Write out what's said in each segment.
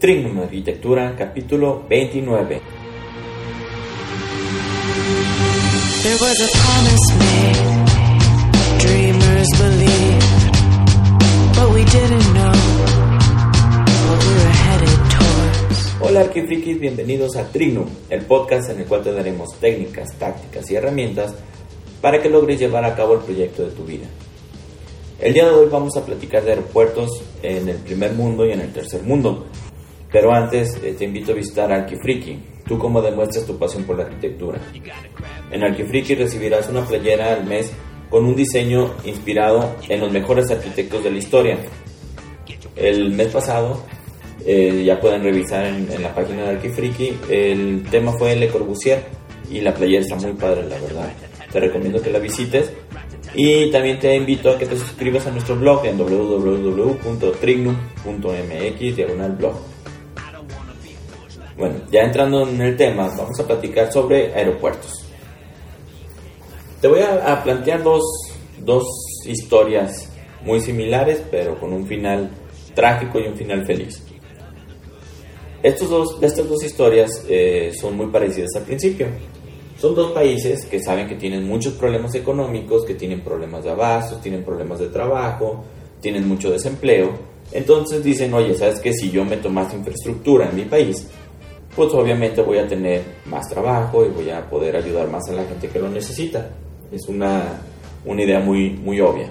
Trignum Arquitectura, capítulo 29. There was a promise made, dreamers believed, but we didn't know what we were headed towards. Hola arquifrikis, bienvenidos a Trignum, el podcast en el cual te daremos técnicas, tácticas y herramientas para que logres llevar a cabo el proyecto de tu vida. El día de hoy vamos a platicar de aeropuertos en el primer mundo y en el tercer mundo. Pero antes eh, te invito a visitar Arquifriki, tú como demuestras tu pasión por la arquitectura. En Arquifriki recibirás una playera al mes con un diseño inspirado en los mejores arquitectos de la historia. El mes pasado, eh, ya pueden revisar en, la página de Arquifriki, el tema fue Le Corbusier y la playera está muy padre, la verdad. Te recomiendo que la visites y también te invito a que te suscribas a nuestro blog en www.trignum.mx diagonal blog. Bueno, ya entrando en el tema, vamos a platicar sobre aeropuertos. Te voy a, plantear dos, dos, historias muy similares, pero con un final trágico y un final feliz. Estos dos, estas dos historias eh, son muy parecidas al principio. Son dos países que saben que tienen muchos problemas económicos, que tienen problemas de abastos, tienen problemas de trabajo, tienen mucho desempleo. Entonces dicen, oye, ¿sabes qué? Si yo meto más infraestructura en mi país, pues obviamente voy a tener más trabajo y voy a poder ayudar más a la gente que lo necesita. Es una, una idea muy, muy obvia.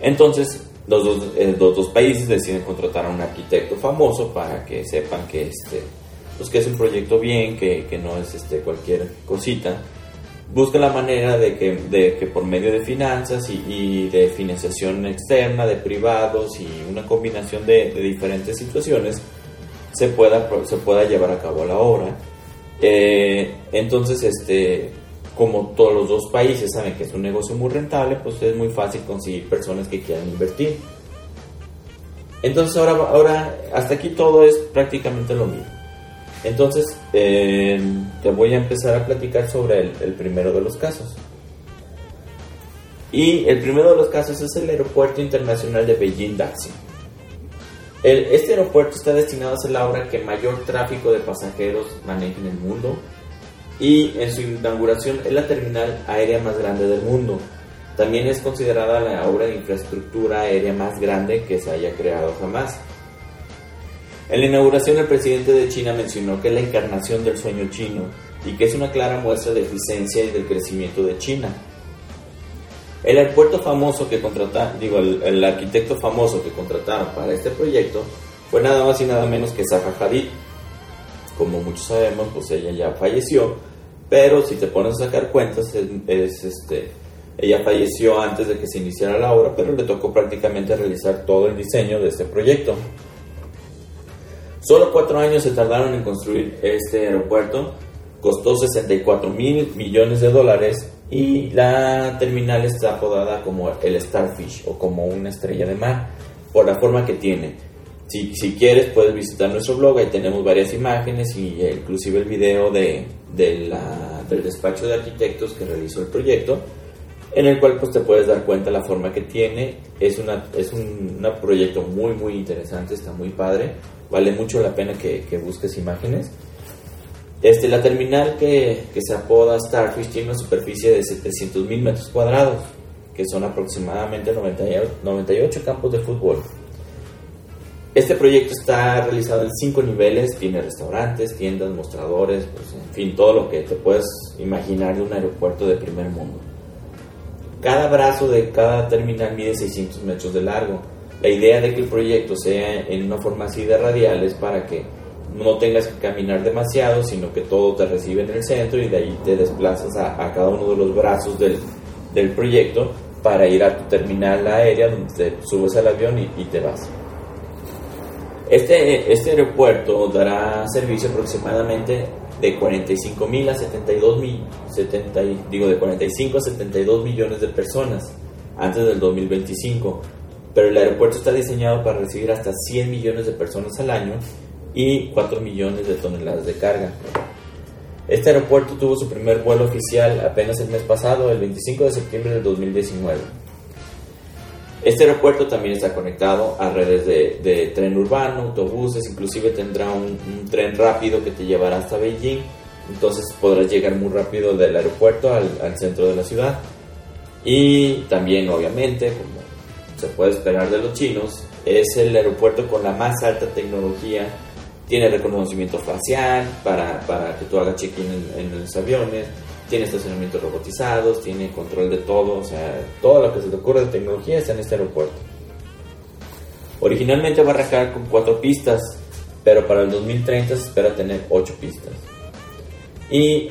Entonces, los dos, eh, los dos países deciden contratar a un arquitecto famoso para que sepan que, este, pues que es un proyecto bien, que, que no es este, cualquier cosita. Busca la manera de que, de que por medio de finanzas y, de financiación externa, de privados y una combinación de, de diferentes situaciones, se pueda, se pueda llevar a cabo la obra. Eh, entonces, este, como todos los dos países saben que es un negocio muy rentable, pues es muy fácil conseguir personas que quieran invertir. Entonces ahora, ahora hasta aquí todo es prácticamente lo mismo. Entonces eh, te voy a empezar a platicar sobre el, el primero de los casos. Y el primero de los casos es el Aeropuerto Internacional de Este aeropuerto está destinado a ser la obra que mayor tráfico de pasajeros maneja en el mundo y en su inauguración es la terminal aérea más grande del mundo. También es considerada la obra de infraestructura aérea más grande que se haya creado jamás. En la inauguración el presidente de China mencionó que es la encarnación del sueño chino y que es una clara muestra de eficiencia y del crecimiento de China. El aeropuerto famoso que contrataron, digo, el, arquitecto famoso que contrataron para este proyecto fue nada más y nada menos que Zaha Hadid. Como muchos sabemos, pues ella ya falleció, pero si te pones a sacar cuentas, es, este, ella falleció antes de que se iniciara la obra, pero le tocó prácticamente realizar todo el diseño de este proyecto. Solo cuatro años se tardaron en construir este aeropuerto, costó 64 mil millones de dólares y la terminal está apodada como el Starfish o como una estrella de mar por la forma que tiene. Si, si quieres puedes visitar nuestro blog, ahí tenemos varias imágenes y eh, inclusive el video de, de la, del despacho de arquitectos que realizó el proyecto, en el cual pues te puedes dar cuenta la forma que tiene. Es, una, es un proyecto muy muy interesante, está muy padre, vale mucho la pena que, que busques imágenes. Este, la terminal que, que, se apoda Starfish tiene una superficie de 700 mil metros cuadrados, que son aproximadamente 98 campos de fútbol. Este proyecto está realizado en cinco niveles, tiene restaurantes, tiendas, mostradores, pues, en fin, todo lo que te puedes imaginar de un aeropuerto de primer mundo. Cada brazo de cada terminal mide 600 metros de largo. La idea de que el proyecto sea en una forma así de radial es para que no tengas que caminar demasiado, sino que todo te recibe en el centro y de ahí te desplazas a, cada uno de los brazos del, del, proyecto para ir a tu terminal aérea donde te subes al avión y, te vas. Este, este aeropuerto dará servicio aproximadamente de 45 mil a 72 mil, 70, digo de 45 a 72 millones de personas antes del 2025, pero el aeropuerto está diseñado para recibir hasta 100 millones de personas al año y 4 millones de toneladas de carga. Este aeropuerto tuvo su primer vuelo oficial apenas el mes pasado, el 25 de septiembre del 2019. Este aeropuerto también está conectado a redes de, tren urbano, autobuses, inclusive tendrá un, tren rápido que te llevará hasta Beijing, entonces podrás llegar muy rápido del aeropuerto al, al centro de la ciudad. Y también, obviamente, como se puede esperar de los chinos, es el aeropuerto con la más alta tecnología. Tiene reconocimiento facial para, para que tú hagas check-in en, los aviones. Tiene estacionamientos robotizados, tiene control de todo. O sea, todo lo que se te ocurre de tecnología está en este aeropuerto. Originalmente va a arrancar con cuatro pistas, pero para el 2030 se espera tener ocho pistas. Y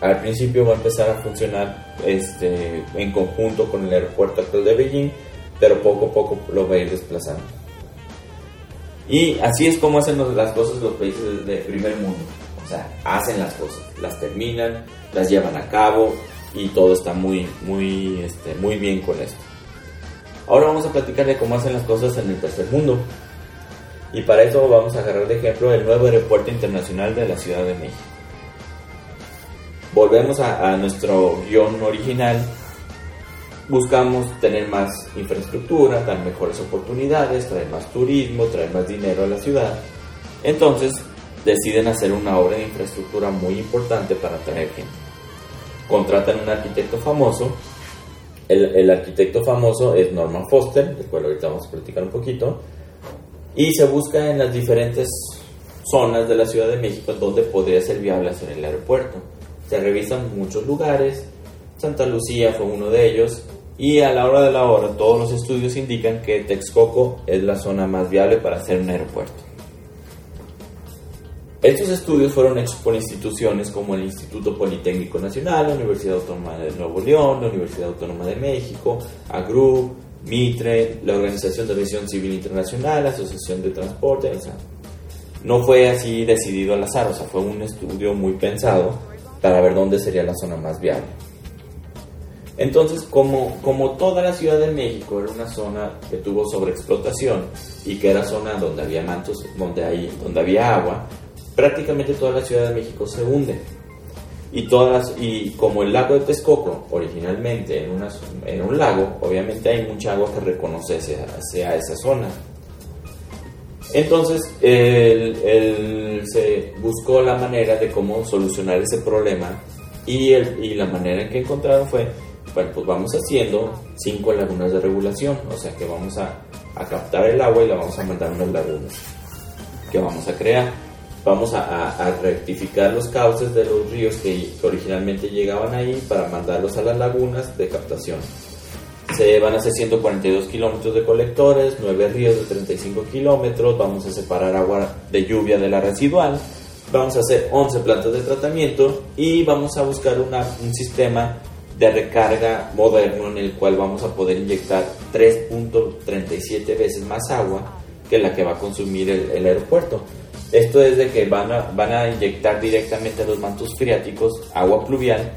al principio va a empezar a funcionar este, en conjunto con el aeropuerto actual de Beijing pero poco a poco lo va a ir desplazando. Y así es como hacen las cosas los países del primer mundo. O sea, hacen las cosas, las terminan, las llevan a cabo y todo está muy, muy, este, muy bien con esto. Ahora vamos a platicar de cómo hacen las cosas en el tercer mundo. Y para eso vamos a agarrar de ejemplo el nuevo aeropuerto internacional de la Ciudad de México. Volvemos a, a nuestro guion original buscamos tener más infraestructura, dar mejores oportunidades, traer más turismo, traer más dinero a la ciudad. Entonces deciden hacer una obra de infraestructura muy importante para atraer gente. Contratan un arquitecto famoso. El, arquitecto famoso es Norman Foster, del cual ahorita vamos a platicar un poquito. Y se busca en las diferentes zonas de la Ciudad de México donde podría ser viable hacer el aeropuerto. Se revisan muchos lugares. Santa Lucía fue uno de ellos y a la hora de la hora todos los estudios indican que Texcoco es la zona más viable para hacer un aeropuerto. Estos estudios fueron hechos por instituciones como el Instituto Politécnico Nacional, la Universidad Autónoma de Nuevo León, la Universidad Autónoma de México, AGRU, Mitre, la Organización de Aviación Civil Internacional, la Asociación de Transporte, o no fue así decidido al azar, o sea, fue un estudio muy pensado para ver dónde sería la zona más viable. Entonces, como, como toda la Ciudad de México era una zona que tuvo sobreexplotación y que era zona donde había mantos, donde, hay, donde había agua, prácticamente toda la Ciudad de México se hunde. Y, todas, y como el lago de Texcoco, originalmente en, un lago, obviamente hay mucha agua que reconoce hacia, esa zona. Entonces, se buscó la manera de cómo solucionar ese problema y, el, y la manera en que encontraron fue bueno, pues vamos haciendo cinco lagunas de regulación, o sea que vamos a, captar el agua y la vamos a mandar a unas lagunas que vamos a crear. Vamos a, rectificar los cauces de los ríos que, originalmente llegaban ahí para mandarlos a las lagunas de captación. Se van a hacer 142 kilómetros de colectores, 9 ríos de 35 kilómetros, vamos a separar agua de lluvia de la residual, vamos a hacer 11 plantas de tratamiento y vamos a buscar una, un sistema de recarga moderno en el cual vamos a poder inyectar 3.37 veces más agua que la que va a consumir el, aeropuerto. Esto es de que van a, van a inyectar directamente a los mantos freáticos agua pluvial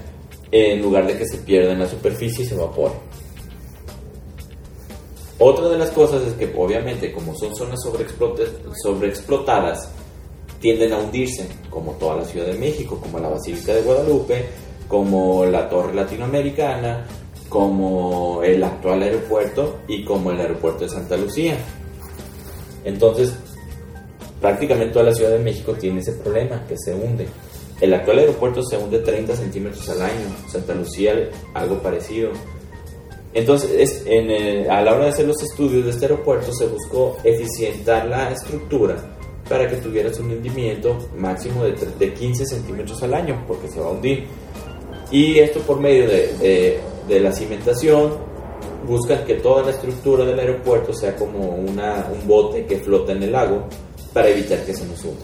en lugar de que se pierda en la superficie y se evapore. Otra de las cosas es que obviamente como son zonas sobreexplotadas, tienden a hundirse, como toda la Ciudad de México, como la Basílica de Guadalupe, como la Torre Latinoamericana, como el actual aeropuerto y como el aeropuerto de Santa Lucía. Entonces, prácticamente toda la Ciudad de México tiene ese problema, que se hunde. El actual aeropuerto se hunde 30 centímetros al año, Santa Lucía algo parecido. Entonces, a la hora de hacer los estudios de este aeropuerto se buscó eficientar la estructura para que tuvieras un hundimiento máximo de, de 15 centímetros al año, porque se va a hundir. Y esto por medio de, de, la cimentación, buscan que toda la estructura del aeropuerto sea como una, un bote que flota en el lago para evitar que se nos hunda.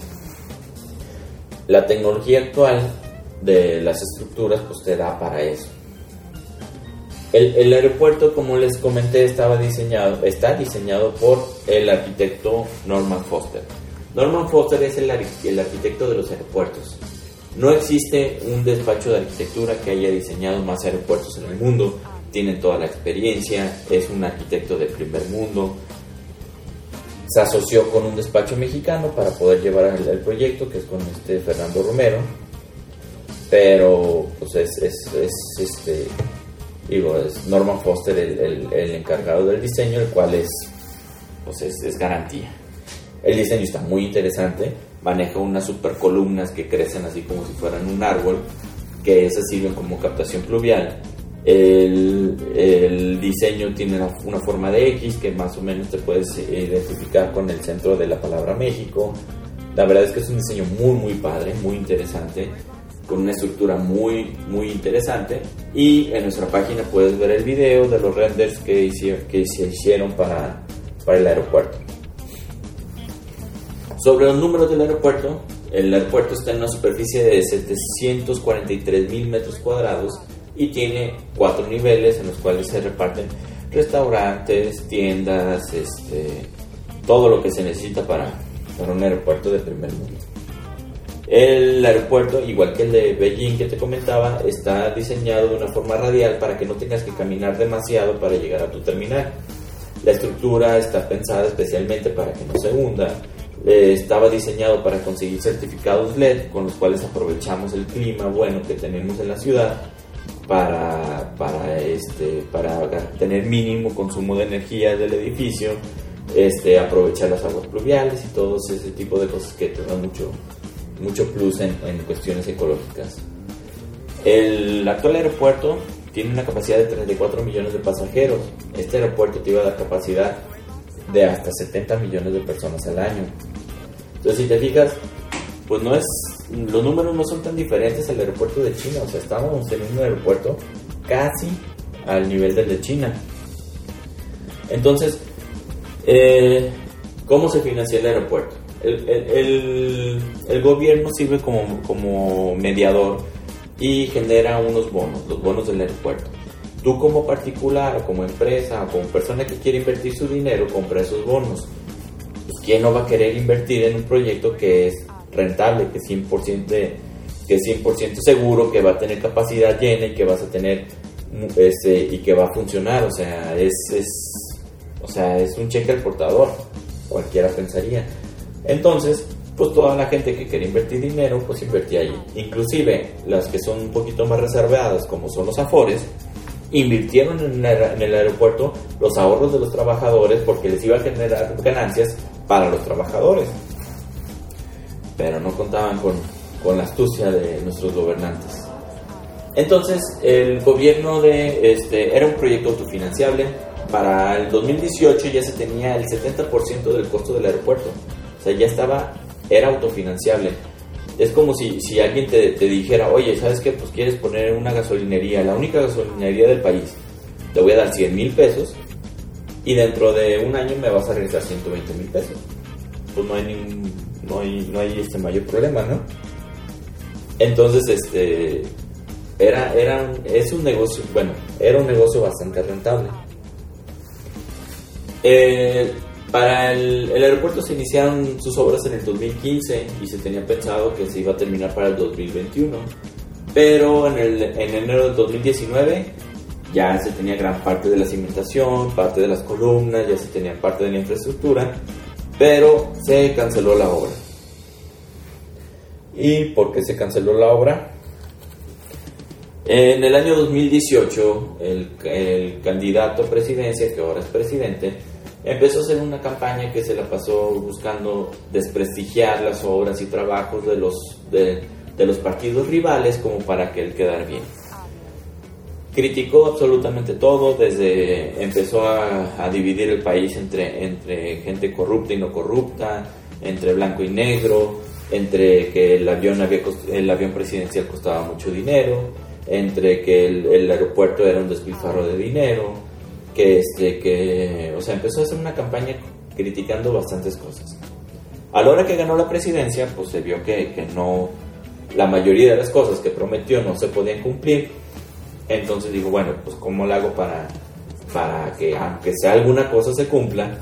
La tecnología actual de las estructuras pues te da para eso. El, el, aeropuerto, como les comenté, estaba diseñado, está diseñado por el arquitecto Norman Foster. Norman Foster es el, el arquitecto de los aeropuertos. No existe un despacho de arquitectura que haya diseñado más aeropuertos en el mundo. Tiene toda la experiencia, es un arquitecto de primer mundo. Se asoció con un despacho mexicano para poder llevar el, proyecto, que es con este Fernando Romero. Pero pues es, es, este, es Norman Foster el, el, encargado del diseño, el cual es, pues es, es garantía. El diseño está muy interesante, maneja unas super columnas que crecen así como si fueran un árbol, que esas sirven como captación pluvial. El, diseño tiene una, forma de X que más o menos te puedes identificar con el centro de la palabra México. La verdad es que es un diseño muy, muy padre, muy interesante, con una estructura muy, muy interesante. Y en nuestra página puedes ver el video de los renders que, que se hicieron para, para el aeropuerto. Sobre los números del aeropuerto, el aeropuerto está en una superficie de 743 mil metros cuadrados y tiene cuatro niveles en los cuales se reparten restaurantes, tiendas, este, todo lo que se necesita para, para un aeropuerto de primer mundo. El aeropuerto, igual que el de Beijing que te comentaba, está diseñado de una forma radial para que no tengas que caminar demasiado para llegar a tu terminal. La estructura está pensada especialmente para que no se hunda eh, estaba diseñado para conseguir certificados LED con los cuales aprovechamos el clima bueno que tenemos en la ciudad para, para, este, para tener mínimo consumo de energía del edificio, este, aprovechar las aguas pluviales y todo ese tipo de cosas que te dan mucho, mucho plus en, en cuestiones ecológicas. El actual aeropuerto tiene una capacidad de 34 millones de pasajeros. Este aeropuerto tiene la capacidad de hasta 70 millones de personas al año. Entonces, si te fijas, pues no es, los números no son tan diferentes al aeropuerto de China, o sea, estábamos en un aeropuerto casi al nivel del de China. Entonces, eh, ¿cómo se financia el aeropuerto? El, el, gobierno sirve como, como mediador y genera unos bonos, los bonos del aeropuerto. Tú como particular o como empresa o como persona que quiere invertir su dinero, compra esos bonos. Pues ¿quién no va a querer invertir en un proyecto que es rentable, que es 100%, que es 100 seguro, que va a tener capacidad llena y que vas a tener este, y que va a funcionar? O sea, es, es, o sea, es un cheque al portador, cualquiera pensaría. Entonces, pues toda la gente que quiere invertir dinero, pues invertía allí. Inclusive las que son un poquito más reservadas, como son los afores, invirtieron en el, aeropuerto los ahorros de los trabajadores porque les iba a generar ganancias para los trabajadores. Pero no contaban con, con la astucia de nuestros gobernantes. Entonces, el gobierno de este era un proyecto autofinanciable. Para el 2018 ya se tenía el 70% del costo del aeropuerto. O sea, ya estaba, era autofinanciable es como si, si alguien te, te, dijera, oye, ¿sabes qué? Pues quieres poner una gasolinería, la única gasolinería del país, te voy a dar 100 mil pesos y dentro de un año me vas a regresar 120 mil pesos. Pues no hay, ningún, no hay, no hay este mayor problema, ¿no? Entonces, este, era, era, es un negocio, bueno, era un negocio bastante rentable. Eh, para el, aeropuerto se iniciaron sus obras en el 2015 y se tenía pensado que se iba a terminar para el 2021. Pero en, el, en enero del 2019 ya se tenía gran parte de la cimentación, parte de las columnas, ya se tenía parte de la infraestructura, pero se canceló la obra. ¿Y por qué se canceló la obra? En el año 2018, el, el candidato a presidencia, que ahora es presidente, empezó a hacer una campaña que se la pasó buscando desprestigiar las obras y trabajos de los, de, los partidos rivales como para que él quedara bien. Criticó absolutamente todo, desde empezó a, dividir el país entre, entre gente corrupta y no corrupta, entre blanco y negro, entre que el avión, había, el avión presidencial costaba mucho dinero, entre que el, el aeropuerto era un despilfarro de dinero, que, este, que, o sea, empezó a hacer una campaña criticando bastantes cosas. A la hora que ganó la presidencia, pues se vio que, que no, la mayoría de las cosas que prometió no se podían cumplir. Entonces digo, bueno, pues ¿cómo lo hago para, para que aunque sea alguna cosa se cumpla?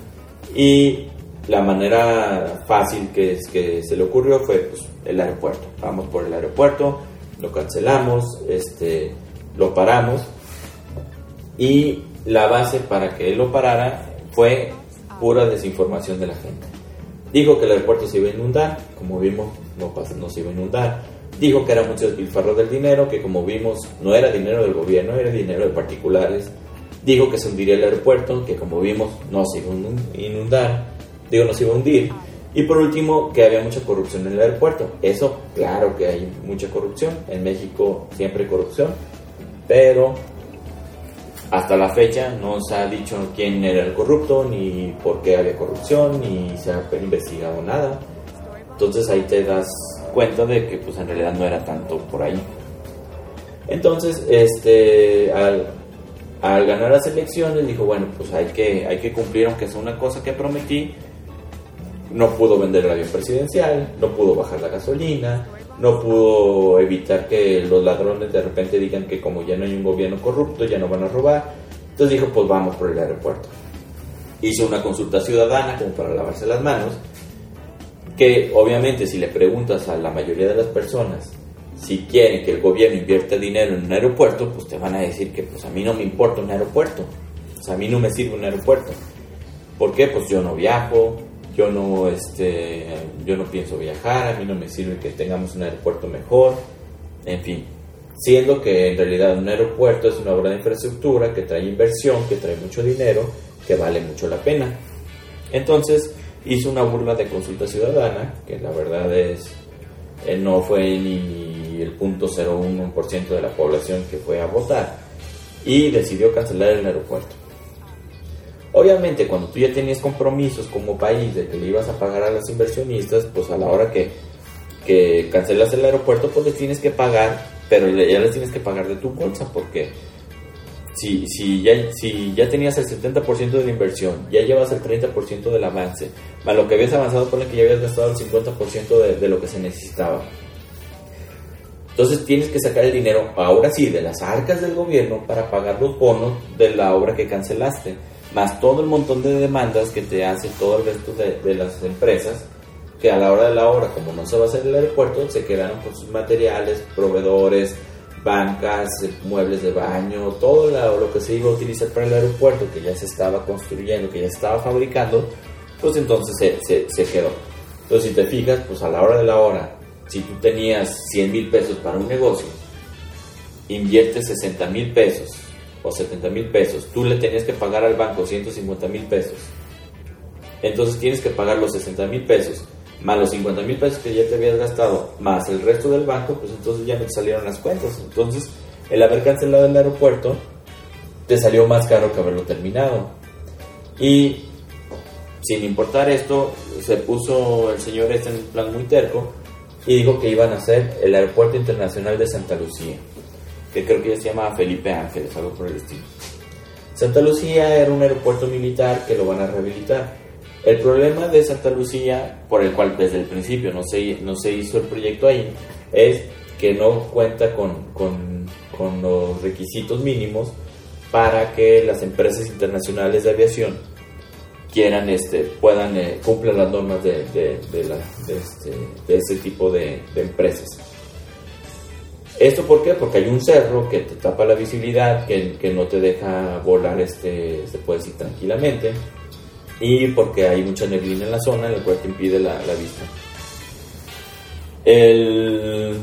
Y la manera fácil que, que se le ocurrió fue pues, el aeropuerto. Vamos por el aeropuerto, lo cancelamos, este, lo paramos y la base para que él lo parara fue pura desinformación de la gente. Dijo que el aeropuerto se iba a inundar, como vimos, no, no se iba a inundar. dijo que era mucho despilfarro del dinero, que como vimos no era dinero del gobierno, era dinero de particulares. Dijo que se hundiría el aeropuerto, que como vimos no se iba a inundar, digo no se iba a hundir. Y por último, que había mucha corrupción en el aeropuerto. Eso, claro que hay mucha corrupción. En México siempre hay corrupción. Pero hasta la fecha no se ha dicho quién era el corrupto, ni por qué había corrupción, ni se ha investigado nada. Entonces ahí te das cuenta de que pues en realidad no era tanto por ahí. Entonces, este, al, al ganar las elecciones dijo, bueno, pues hay que, hay que cumplir aunque sea una cosa que prometí. No pudo vender el avión presidencial, no pudo bajar la gasolina, no pudo evitar que los ladrones de repente digan que como ya no hay un gobierno corrupto, ya no van a robar. Entonces dijo, pues vamos por el aeropuerto. Hizo una consulta ciudadana como para lavarse las manos, que obviamente si le preguntas a la mayoría de las personas si quieren que el gobierno invierta dinero en un aeropuerto, pues te van a decir que pues a mí no me importa un aeropuerto, sea, a mí no me sirve un aeropuerto. ¿Por qué? Pues yo no viajo, yo no, este, yo no pienso viajar, a mí no me sirve que tengamos un aeropuerto mejor, en fin. Siendo que en realidad un aeropuerto es una obra de infraestructura que trae inversión, que trae mucho dinero, que vale mucho la pena. Entonces hizo una burla de consulta ciudadana, que la verdad es, eh, no fue ni el 0.01% de la población que fue a votar, y decidió cancelar el aeropuerto. Obviamente, cuando tú ya tenías compromisos como país de que le ibas a pagar a los inversionistas, pues a la hora que, que cancelas el aeropuerto, pues les tienes que pagar, pero ya les tienes que pagar de tu bolsa, porque si, si, ya, si ya tenías el 70% de la inversión, ya llevas el 30% del avance, más lo que habías avanzado, pone que ya habías gastado el 50% de, de lo que se necesitaba. Entonces tienes que sacar el dinero, ahora sí, de las arcas del gobierno para pagar los bonos de la obra que cancelaste más todo el montón de demandas que te hace todo el resto de, las empresas, que a la hora de la hora, como no se va a hacer el aeropuerto, se quedaron con sus materiales, proveedores, bancas, muebles de baño, todo lo que se iba a utilizar para el aeropuerto, que ya se estaba construyendo, que ya se estaba fabricando, pues entonces se, se, se quedó. Entonces, si te fijas, pues a la hora de la hora, si tú tenías 100 mil pesos para un negocio, inviertes 60 mil pesos o 70 mil pesos, tú le tenías que pagar al banco 150 mil pesos. Entonces tienes que pagar los 60 mil pesos, más los 50 mil pesos que ya te habías gastado, más el resto del banco, pues entonces ya no te salieron las cuentas. Entonces, el haber cancelado el aeropuerto te salió más caro que haberlo terminado. Y sin importar esto, se puso el señor este en un plan muy terco y dijo que iban a hacer el aeropuerto internacional de Santa Lucía que creo que se llama Felipe Ángeles, algo por el estilo. Santa Lucía era un aeropuerto militar que lo van a rehabilitar. El problema de Santa Lucía, por el cual desde el principio no se, no se hizo el proyecto ahí, es que no cuenta con, con, con los requisitos mínimos para que las empresas internacionales de aviación quieran este puedan eh, cumplan las normas de, de, de, la, de, este, ese tipo de empresas. ¿Esto por qué? Porque hay un cerro que te tapa la visibilidad, que, que no te deja volar, este, se puede decir tranquilamente, y porque hay mucha neblina en la zona, la cual te impide la, la vista. El...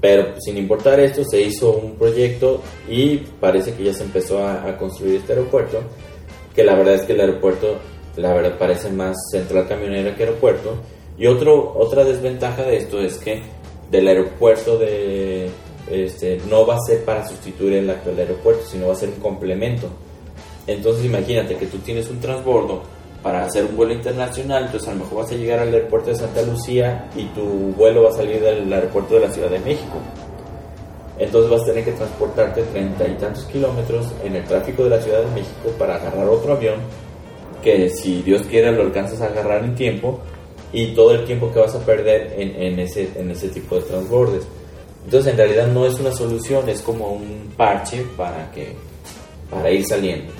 Pero sin importar esto, se hizo un proyecto y parece que ya se empezó a, a, construir este aeropuerto, que la verdad es que el aeropuerto, la verdad parece más central camionera que aeropuerto. Y otro, otra desventaja de esto es que del aeropuerto de este, no va a ser para sustituir el actual aeropuerto, sino va a ser un complemento. Entonces imagínate que tú tienes un transbordo para hacer un vuelo internacional, entonces a lo mejor vas a llegar al aeropuerto de Santa Lucía y tu vuelo va a salir del aeropuerto de la Ciudad de México. Entonces vas a tener que transportarte treinta y tantos kilómetros en el tráfico de la Ciudad de México para agarrar otro avión que si Dios quiere lo alcanzas a agarrar en tiempo y todo el tiempo que vas a perder en, en, ese, en ese tipo de transbordes. Entonces en realidad no es una solución, es como un parche para, que, para ir saliendo.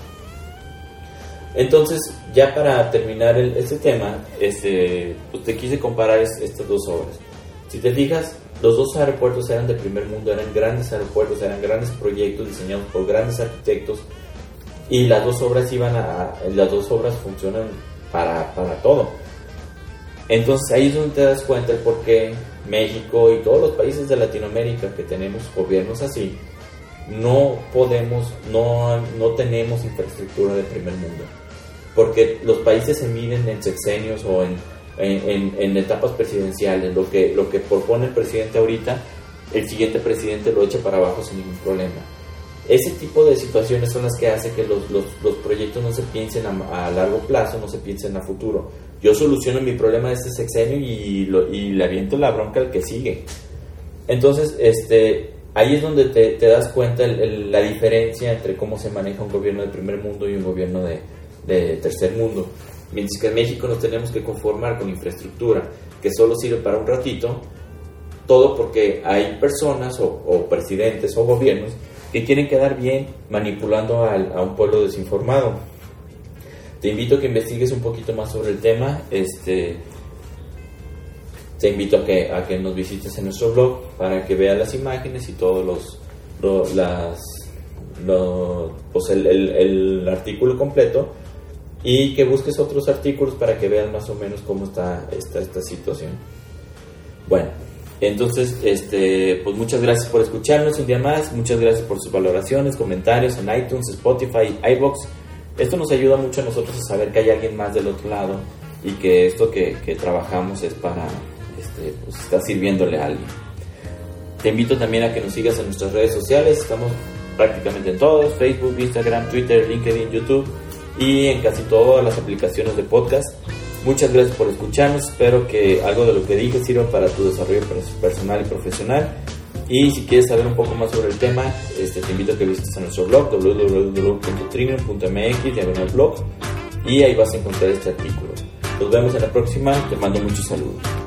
Entonces, ya para terminar el, este tema, este, pues te quise comparar estas dos obras. Si te fijas, los dos aeropuertos eran de primer mundo, eran grandes aeropuertos, eran grandes proyectos diseñados por grandes arquitectos y las dos obras iban a, las dos obras funcionan para, para todo. Entonces ahí es donde te das cuenta el por qué México y todos los países de Latinoamérica que tenemos gobiernos así, no podemos, no, no tenemos infraestructura de primer mundo. Porque los países se miden en sexenios o en, en, etapas presidenciales. Lo que, lo que propone el presidente ahorita, el siguiente presidente lo echa para abajo sin ningún problema. Ese tipo de situaciones son las que hacen que los, los, los proyectos no se piensen a, a, largo plazo, no se piensen a futuro. Yo soluciono mi problema de este sexenio y, lo, y le aviento la bronca al que sigue. Entonces, este, ahí es donde te, te das cuenta la diferencia entre cómo se maneja un gobierno de primer mundo y un gobierno de, de tercer mundo. Mientras que en México nos tenemos que conformar con infraestructura que solo sirve para un ratito, todo porque hay personas o, presidentes o gobiernos que quieren quedar bien manipulando al, a un pueblo desinformado. Te invito a que investigues un poquito más sobre el tema. Este, te invito a que, a que nos visites en nuestro blog para que veas las imágenes y todos los, lo, las, lo, pues el, el, el, artículo completo y que busques otros artículos para que veas más o menos cómo está esta, esta situación. Bueno, entonces, este, pues muchas gracias por escucharnos un día más, muchas gracias por sus valoraciones, comentarios en iTunes, Spotify, iBox. Esto nos ayuda mucho a nosotros a saber que hay alguien más del otro lado y que esto que, trabajamos es para, este, pues está sirviéndole a alguien. Te invito también a que nos sigas en nuestras redes sociales, estamos prácticamente en todos, Facebook, Instagram, Twitter, LinkedIn, YouTube y en casi todas las aplicaciones de podcast. Muchas gracias por escucharnos. Espero que algo de lo que dije sirva para tu desarrollo personal y profesional. Y si quieres saber un poco más sobre el tema, este, te invito a que visites a nuestro blog www.triner.mx blog y ahí vas a encontrar este artículo. Nos vemos en la próxima. Te mando muchos saludos.